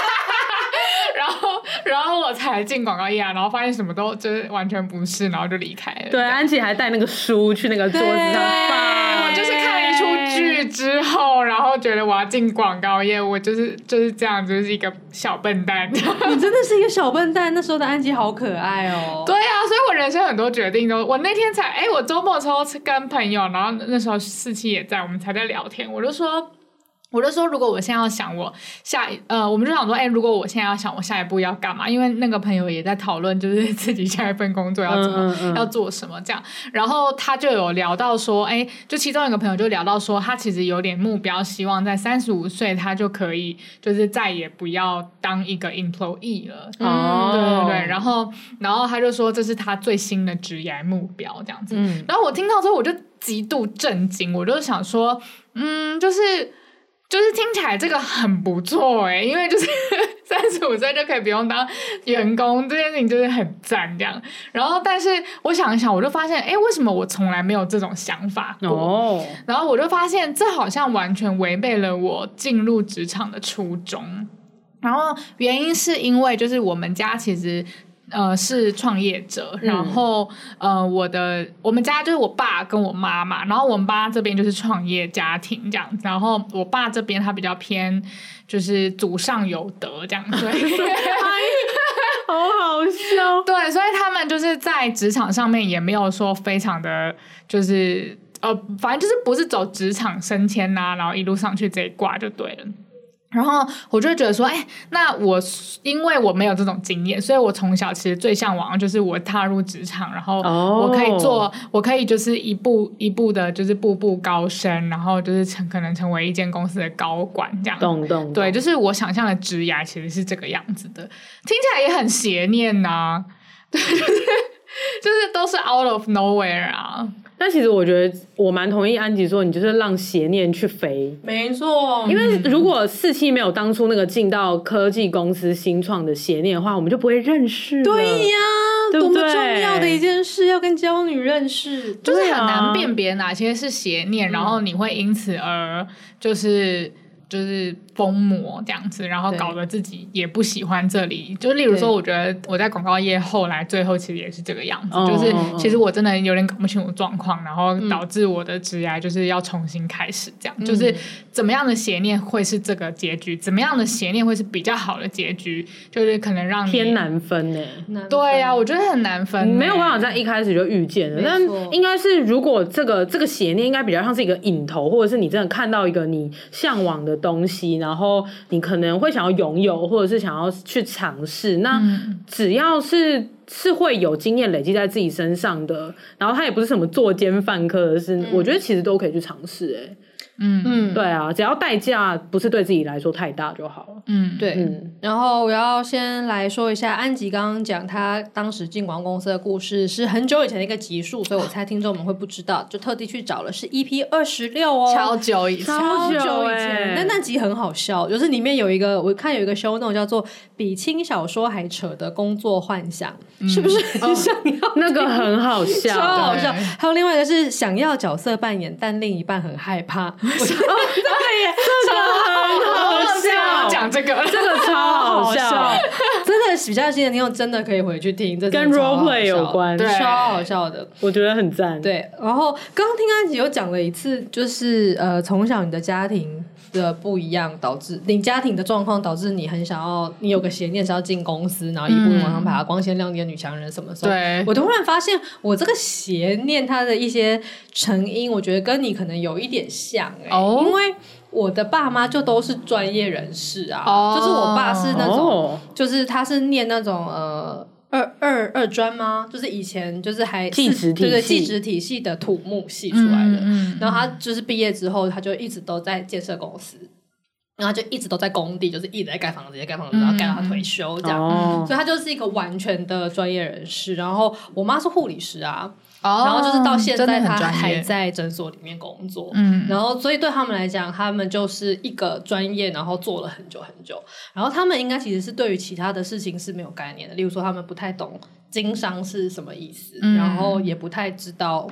然后，我才进广告业啊，然后发现什么都就是完全不是，然后就离开了。对，安琪还带那个书去那个桌子上放。我就是看了一出剧之后，然后觉得我要进广告业，我就是就是这样，就是一个小笨蛋。你真的是一个小笨蛋，那时候的安琪好可爱哦。对啊，所以我人生很多决定都，我那天才哎，我周末的时候跟朋友，然后那时候四七也在，我们才在聊天，我就说。我就说，如果我现在要想我下一呃，我们就想说，哎、欸，如果我现在要想我下一步要干嘛？因为那个朋友也在讨论，就是 自己下一份工作要怎么、嗯嗯嗯、要做什么这样。然后他就有聊到说，哎、欸，就其中一个朋友就聊到说，他其实有点目标，希望在三十五岁他就可以，就是再也不要当一个 employee 了。哦、嗯，对对对。然后，然后他就说，这是他最新的职业目标这样子。嗯。然后我听到之后，我就极度震惊，我就想说，嗯，就是。就是听起来这个很不错哎，因为就是 三十五岁就可以不用当员工，这件事情就是很赞这样。然后，但是我想一想，我就发现，哎，为什么我从来没有这种想法过？哦。然后我就发现，这好像完全违背了我进入职场的初衷。然后原因是因为，就是我们家其实。呃，是创业者，然后、嗯、呃，我的我们家就是我爸跟我妈嘛，然后我们爸这边就是创业家庭这样子，然后我爸这边他比较偏就是祖上有德这样子，好好笑，对，所以他们就是在职场上面也没有说非常的就是呃，反正就是不是走职场升迁呐、啊，然后一路上去这一挂就对了。然后我就觉得说，哎，那我因为我没有这种经验，所以我从小其实最向往就是我踏入职场，然后我可以做，哦、我可以就是一步一步的，就是步步高升，然后就是成可能成为一间公司的高管这样。懂懂。对，就是我想象的职涯其实是这个样子的，听起来也很邪念呐、啊。对，就是 就是都是 out of nowhere 啊。但其实我觉得我蛮同意安吉说，你就是让邪念去飞。没错，因为如果四期没有当初那个进到科技公司新创的邪念的话，我们就不会认识。对呀，对对？多么重要的一件事，要跟娇女认识，就是很难辨别哪些是邪念，然后你会因此而就是。就是疯魔这样子，然后搞得自己也不喜欢这里。就例如说，我觉得我在广告业后来最后其实也是这个样子，就是其实我真的有点搞不清楚状况，然后导致我的职涯就是要重新开始这样。就是怎么样的邪念会是这个结局？怎么样的邪念会是比较好的结局？就是可能让你偏难分呢？对呀，我觉得很难分，没有办法在一开始就预见的。但应该是如果这个这个邪念应该比较像是一个引头，或者是你真的看到一个你向往的东西，然后你可能会想要拥有，或者是想要去尝试。那只要是是会有经验累积在自己身上的，然后他也不是什么作奸犯科的事，嗯、我觉得其实都可以去尝试。哎。嗯嗯，对啊，只要代价不是对自己来说太大就好了。嗯，对。嗯、然后我要先来说一下安吉刚刚讲他当时进广告公司的故事，是很久以前的一个集数，所以我猜听众们会不知道，就特地去找了是 EP 二十六哦，超久以前，超久以前。那那集很好笑，就是里面有一个我看有一个 show note 叫做比轻小说还扯的工作幻想，嗯、是不是很想要、哦？那个很好笑，超好笑。还有另外一个是想要角色扮演，但另一半很害怕。哦，对耶，这个很好笑，讲这个，这个超好笑，真的比较新的听众真的可以回去听，这跟 role play 有关，对，超好笑的，我觉得很赞。对，然后刚刚听安吉又讲了一次，就是呃，从小你的家庭的不一样，导致你家庭的状况导致你很想要，你有个邪念是要进公司，然后一步往上爬，光鲜亮丽的女强人什么什么。对，我突然发现我这个邪念它的一些成因，我觉得跟你可能有一点像哎、因为我的爸妈就都是专业人士啊，哦、就是我爸是那种，哦、就是他是念那种呃二二二专吗？就是以前就是还技职体系，对技职体系的土木系出来的，嗯嗯、然后他就是毕业之后，他就一直都在建设公司，然后就一直都在工地，就是一直在盖房子，在盖房子，然后盖到他退休这样，嗯、所以他就是一个完全的专业人士。然后我妈是护理师啊。然后就是到现在，他还在诊所里面工作。嗯，然后所以对他们来讲，他们就是一个专业，然后做了很久很久。然后他们应该其实是对于其他的事情是没有概念的，例如说他们不太懂经商是什么意思，嗯、然后也不太知道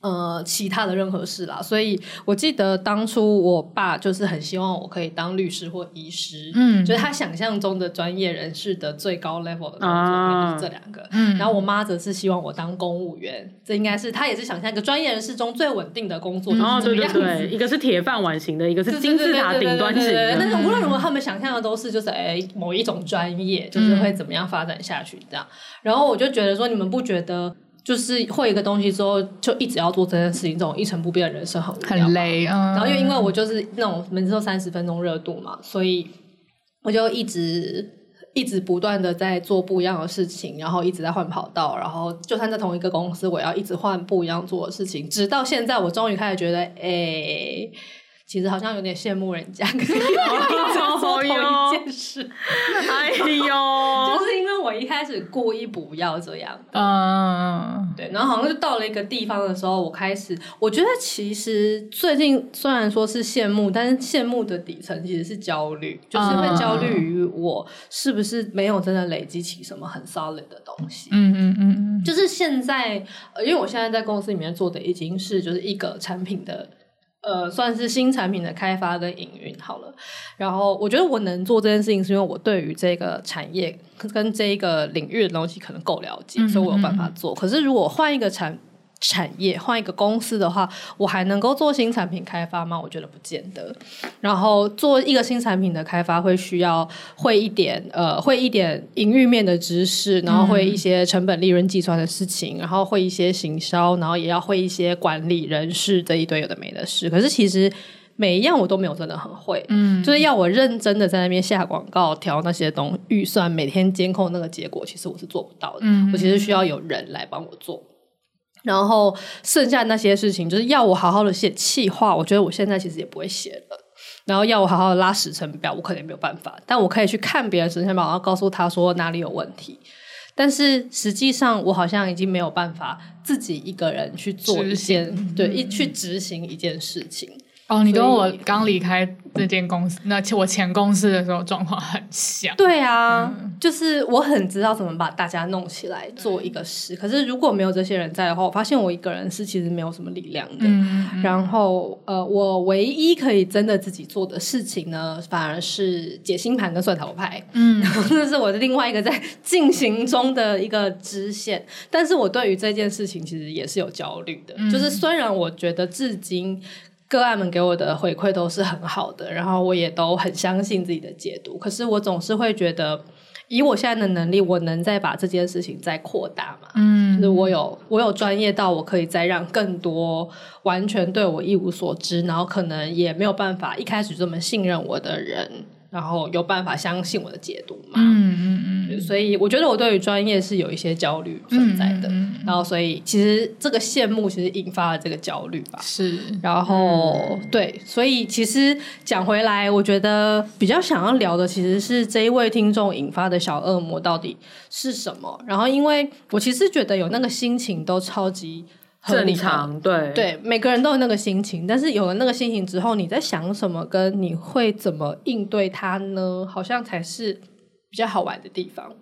呃，其他的任何事啦，所以我记得当初我爸就是很希望我可以当律师或医师，嗯，就是他想象中的专业人士的最高 level 的工作，啊、就是这两个，嗯，然后我妈则是希望我当公务员，这应该是他也是想象一个专业人士中最稳定的工作，哦，对对对，一个是铁饭碗型的，一个是金字塔顶端型的，但是无论如何，他们想象的都是就是哎某一种专业，就是会怎么样发展下去这样，然后我就觉得说，你们不觉得？就是会一个东西之后，就一直要做这件事情，这种一成不变的人生很很累。嗯，然后又因为我就是那种每次都三十分钟热度嘛，所以我就一直一直不断的在做不一样的事情，然后一直在换跑道，然后就算在同一个公司，我要一直换不一样做的事情，直到现在，我终于开始觉得，哎。其实好像有点羡慕人家可以 做同一件事，哎呦，就是因为我一开始故意不要这样，嗯，对，然后好像就到了一个地方的时候，我开始我觉得其实最近虽然说是羡慕，但是羡慕的底层其实是焦虑，就是会焦虑于我是不是没有真的累积起什么很 solid 的东西，嗯嗯嗯嗯，就是现在，因为我现在在公司里面做的已经是就是一个产品的。呃，算是新产品的开发跟营运好了。然后我觉得我能做这件事情，是因为我对于这个产业跟这一个领域的东西可能够了解，嗯嗯嗯，所以我有办法做。可是如果换一个产产业换一个公司的话，我还能够做新产品开发吗？我觉得不见得。然后做一个新产品的开发，会需要会一点呃，会一点营运面的知识，然后会一些成本利润计算的事情，嗯、然后会一些行销，然后也要会一些管理人事这一堆有的没的事。可是其实每一样我都没有真的很会，嗯，就是要我认真的在那边下广告、调那些东预算、每天监控那个结果，其实我是做不到的。嗯，我其实需要有人来帮我做。然后剩下那些事情，就是要我好好的写气话，我觉得我现在其实也不会写了。然后要我好好的拉时程表，我可能也没有办法。但我可以去看别人时程表，然后告诉他说哪里有问题。但是实际上，我好像已经没有办法自己一个人去做一件，对，一去执行一件事情。哦，你跟我刚离开这间公司，那我前公司的时候状况很像。对啊，嗯、就是我很知道怎么把大家弄起来做一个事。可是如果没有这些人在的话，我发现我一个人是其实没有什么力量的。嗯嗯、然后呃，我唯一可以真的自己做的事情呢，反而是解星盘跟算塔罗牌。嗯，这是我的另外一个在进行中的一个支线。但是我对于这件事情其实也是有焦虑的。嗯、就是虽然我觉得至今。个案们给我的回馈都是很好的，然后我也都很相信自己的解读。可是我总是会觉得，以我现在的能力，我能再把这件事情再扩大嘛？嗯，就是我有我有专业到我可以再让更多完全对我一无所知，然后可能也没有办法一开始这么信任我的人。然后有办法相信我的解读嘛？嗯嗯嗯。所以我觉得我对于专业是有一些焦虑存在的。嗯嗯嗯、然后所以其实这个羡慕其实引发了这个焦虑吧。是。然后、嗯、对，所以其实讲回来，我觉得比较想要聊的其实是这一位听众引发的小恶魔到底是什么。然后因为我其实觉得有那个心情都超级。正常，对对，每个人都有那个心情，但是有了那个心情之后，你在想什么，跟你会怎么应对它呢？好像才是比较好玩的地方。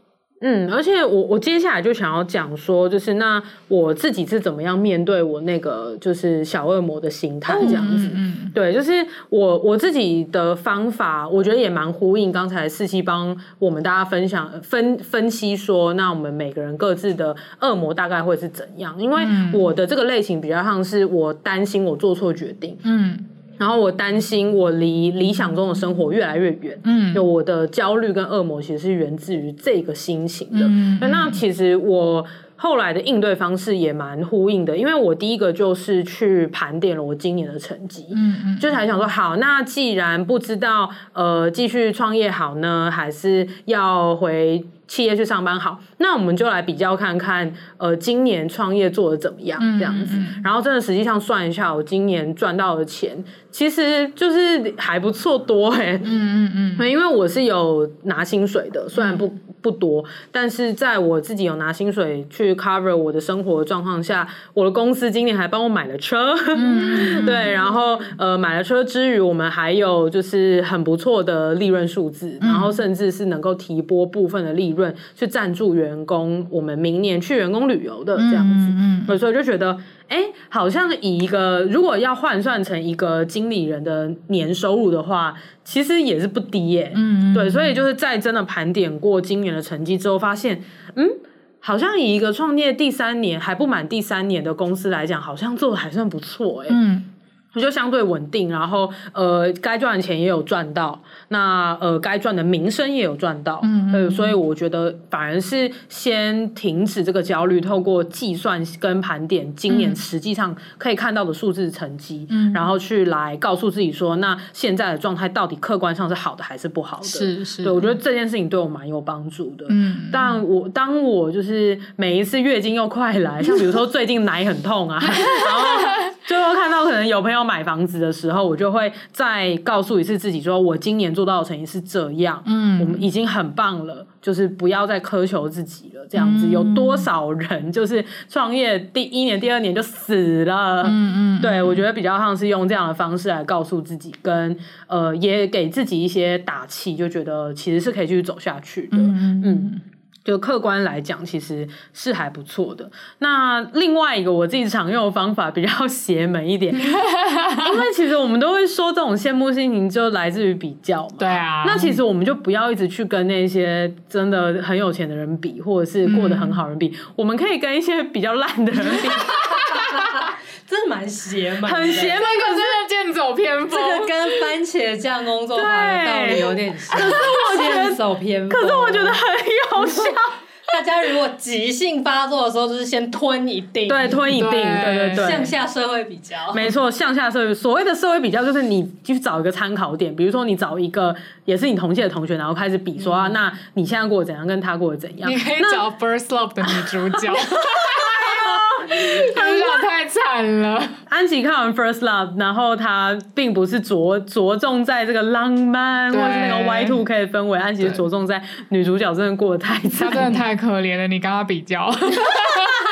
嗯，而且我我接下来就想要讲说，就是那我自己是怎么样面对我那个就是小恶魔的心态这样子。嗯，嗯，对，就是我我自己的方法，我觉得也蛮呼应刚才四七帮我们大家分享分分析说，那我们每个人各自的恶魔大概会是怎样？因为我的这个类型比较像是我担心我做错决定。嗯。然后我担心我离理想中的生活越来越远，嗯，就我的焦虑跟恶魔其实是源自于这个心情的。嗯，那其实我后来的应对方式也蛮呼应的，因为我第一个就是去盘点了我今年的成绩，嗯嗯，就是还想说，好，那既然不知道呃继续创业好呢，还是要回。企业去上班好，那我们就来比较看看，呃，今年创业做的怎么样这样子，嗯嗯、然后真的实际上算一下，我今年赚到的钱其实就是还不错多哎、欸，嗯嗯嗯，因为我是有拿薪水的，虽然不。嗯不多，但是在我自己有拿薪水去 cover 我的生活状况下，我的公司今年还帮我买了车，嗯、对，然后呃买了车之余，我们还有就是很不错的利润数字，嗯、然后甚至是能够提拨部分的利润去赞助员工，我们明年去员工旅游的这样子，嗯所以我就觉得。哎，好像以一个如果要换算成一个经理人的年收入的话，其实也是不低耶。嗯，对，所以就是在真的盘点过今年的成绩之后，发现，嗯，好像以一个创业第三年还不满第三年的公司来讲，好像做的还算不错哎。嗯。就相对稳定，然后呃，该赚的钱也有赚到，那呃，该赚的名声也有赚到，嗯，嗯，所以我觉得反而是先停止这个焦虑，透过计算跟盘点今年实际上可以看到的数字成绩，嗯，然后去来告诉自己说，那现在的状态到底客观上是好的还是不好的？是是，对，我觉得这件事情对我蛮有帮助的，嗯，但我当我就是每一次月经又快来，像比如说最近奶很痛啊，然后。最后看到可能有朋友买房子的时候，我就会再告诉一次自己，说我今年做到的成绩是这样，嗯，我们已经很棒了，就是不要再苛求自己了。这样子，有多少人就是创业第一年、第二年就死了？嗯嗯，对，我觉得比较像是用这样的方式来告诉自己，跟呃，也给自己一些打气，就觉得其实是可以继续走下去的。嗯嗯。就客观来讲，其实是还不错的。那另外一个我自己常用的方法比较邪门一点，因为其实我们都会说这种羡慕心情就来自于比较嘛。对啊。那其实我们就不要一直去跟那些真的很有钱的人比，或者是过得很好人比。嗯、我们可以跟一些比较烂的人比。真的蛮邪门，很邪门，可是剑走偏锋。这个跟番茄酱工作坊的道理有点像。可是我觉得走偏锋，可是我觉得很有效。大家如果急性发作的时候，就是先吞一定，对，吞一定，对对对，向下社会比较，没错，向下社会。所谓的社会比较，就是你去找一个参考点，比如说你找一个也是你同届的同学，然后开始比说啊，那你现在过得怎样，跟他过得怎样？你可以找 First Love 的女主角。主角太惨了。安琪看完《First Love》，然后他并不是着着重在这个浪漫，或是那个 Y Two K 的氛围，安琪是着重在女主角真的过得太惨，她真的太可怜了。你跟她比较。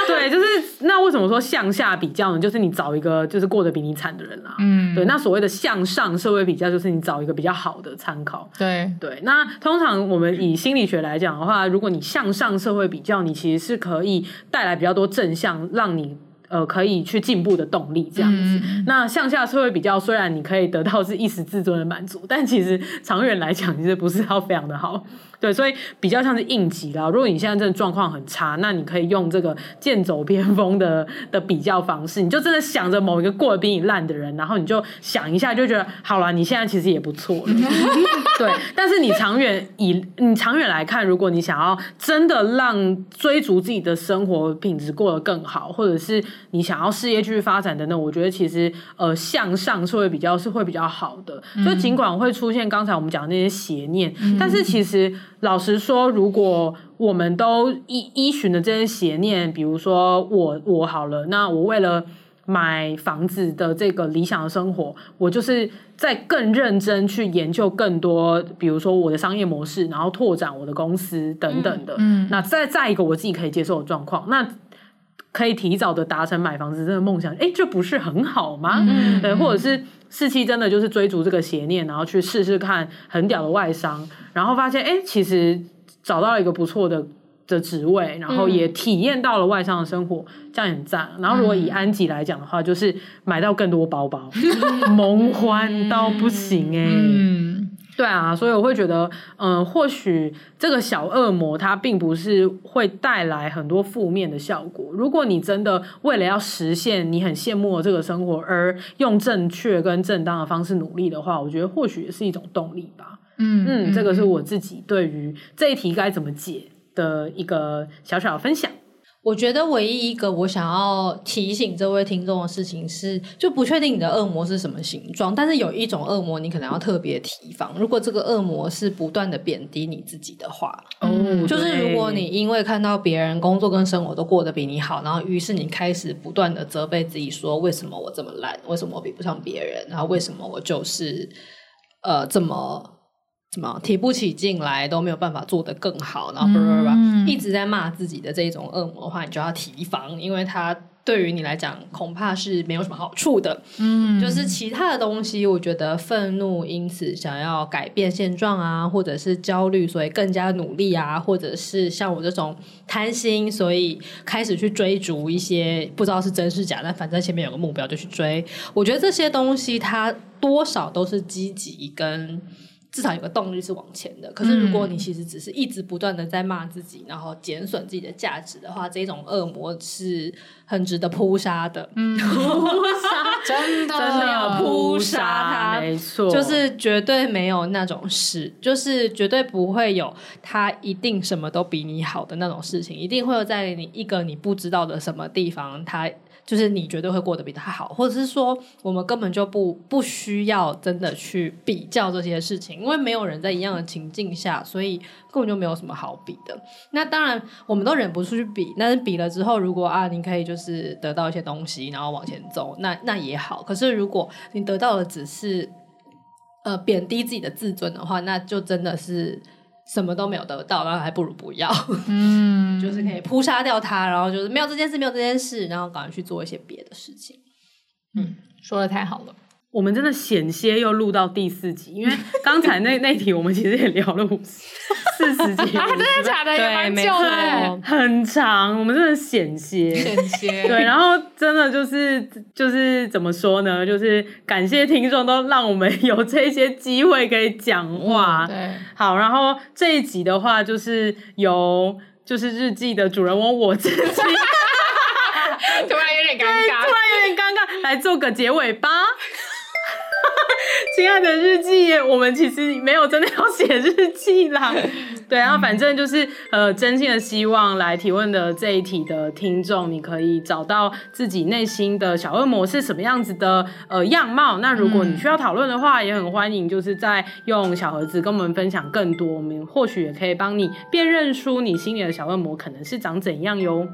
对，就是那为什么说向下比较呢？就是你找一个就是过得比你惨的人啊。嗯，对。那所谓的向上社会比较，就是你找一个比较好的参考。对对。那通常我们以心理学来讲的话，如果你向上社会比较，你其实是可以带来比较多正向，让你呃可以去进步的动力这样子。嗯、那向下社会比较，虽然你可以得到是一时自尊的满足，但其实长远来讲，其实不是要非常的好。对，所以比较像是应急啦。如果你现在真的状况很差，那你可以用这个剑走偏锋的的比较方式，你就真的想着某一个过得比你烂的人，然后你就想一下，就觉得好了，你现在其实也不错了。对，但是你长远以你长远来看，如果你想要真的让追逐自己的生活品质过得更好，或者是你想要事业继续发展等等，我觉得其实呃向上是会比较是会比较好的。就尽管会出现刚才我们讲的那些邪念，但是其实。老实说，如果我们都依依循的这些邪念，比如说我我好了，那我为了买房子的这个理想的生活，我就是在更认真去研究更多，比如说我的商业模式，然后拓展我的公司等等的。嗯，嗯那再再一个我自己可以接受的状况，那可以提早的达成买房子这个梦想，诶，这不是很好吗？嗯，对，或者是。四期真的就是追逐这个邪念，然后去试试看很屌的外商，然后发现哎、欸，其实找到了一个不错的的职位，然后也体验到了外商的生活，这样很赞。然后如果以安吉来讲的话，就是买到更多包包，梦幻到不行哎、欸。嗯对啊，所以我会觉得，嗯、呃，或许这个小恶魔它并不是会带来很多负面的效果。如果你真的为了要实现你很羡慕的这个生活，而用正确跟正当的方式努力的话，我觉得或许也是一种动力吧。嗯嗯，这个是我自己对于这一题该怎么解的一个小小的分享。我觉得唯一一个我想要提醒这位听众的事情是，就不确定你的恶魔是什么形状，但是有一种恶魔你可能要特别提防。如果这个恶魔是不断的贬低你自己的话，哦，就是如果你因为看到别人工作跟生活都过得比你好，然后于是你开始不断的责备自己说，为什么我这么烂，为什么我比不上别人，然后为什么我就是呃这么。什么提不起劲来，都没有办法做得更好，然后一直在骂自己的这种恶魔的话，你就要提防，因为他对于你来讲恐怕是没有什么好处的。嗯，就是其他的东西，我觉得愤怒，因此想要改变现状啊，或者是焦虑，所以更加努力啊，或者是像我这种贪心，所以开始去追逐一些不知道是真是假，但反正前面有个目标就去追。我觉得这些东西，它多少都是积极跟。至少有个动力是往前的。可是如果你其实只是一直不断的在骂自己，嗯、然后减损自己的价值的话，这种恶魔是很值得扑杀的。嗯，扑 杀真的真的要扑杀他，没错，就是绝对没有那种事，就是绝对不会有他一定什么都比你好的那种事情，一定会有在你一个你不知道的什么地方，他。就是你绝对会过得比他好，或者是说我们根本就不不需要真的去比较这些事情，因为没有人在一样的情境下，所以根本就没有什么好比的。那当然我们都忍不住去比，但是比了之后，如果啊你可以就是得到一些东西，然后往前走，那那也好。可是如果你得到的只是呃贬低自己的自尊的话，那就真的是。什么都没有得到，然后还不如不要。嗯，就是可以扑杀掉他，然后就是没有这件事，没有这件事，然后赶快去做一些别的事情。嗯，说的太好了。我们真的险些又录到第四集，因为刚才那 那题我们其实也聊了五十 四十集，啊真的假的？对，没错，很长。我们真的险些，险些。对，然后真的就是就是怎么说呢？就是感谢听众都让我们有这些机会可以讲话。对，好，然后这一集的话就是由就是日记的主人翁我自己，突然有点尴尬，突然有点尴尬，来做个结尾吧。亲爱的日记，我们其实没有真的要写日记啦。对，然后反正就是呃，真心的希望来提问的这一题的听众，你可以找到自己内心的小恶魔是什么样子的呃样貌。那如果你需要讨论的话，也很欢迎，就是在用小盒子跟我们分享更多，我们或许也可以帮你辨认出你心里的小恶魔可能是长怎样哟。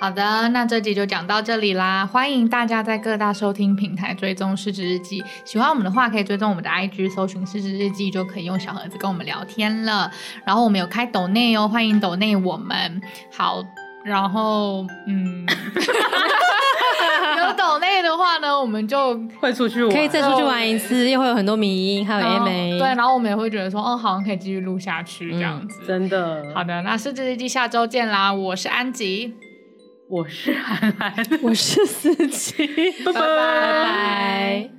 好的，那这集就讲到这里啦。欢迎大家在各大收听平台追踪失职日记。喜欢我们的话，可以追踪我们的 IG，搜寻失职日记，就可以用小盒子跟我们聊天了。然后我们有开抖内哦，欢迎抖内我们。好，然后嗯，有抖内的话呢，我们就会出去玩，可以再出去玩一次，又会有很多迷音，还有 MA。对，然后我们也会觉得说，哦，好像可以继续录下去这样子。嗯、真的。好的，那失职日记下周见啦！我是安吉。我是涵涵，我是思琪，拜拜。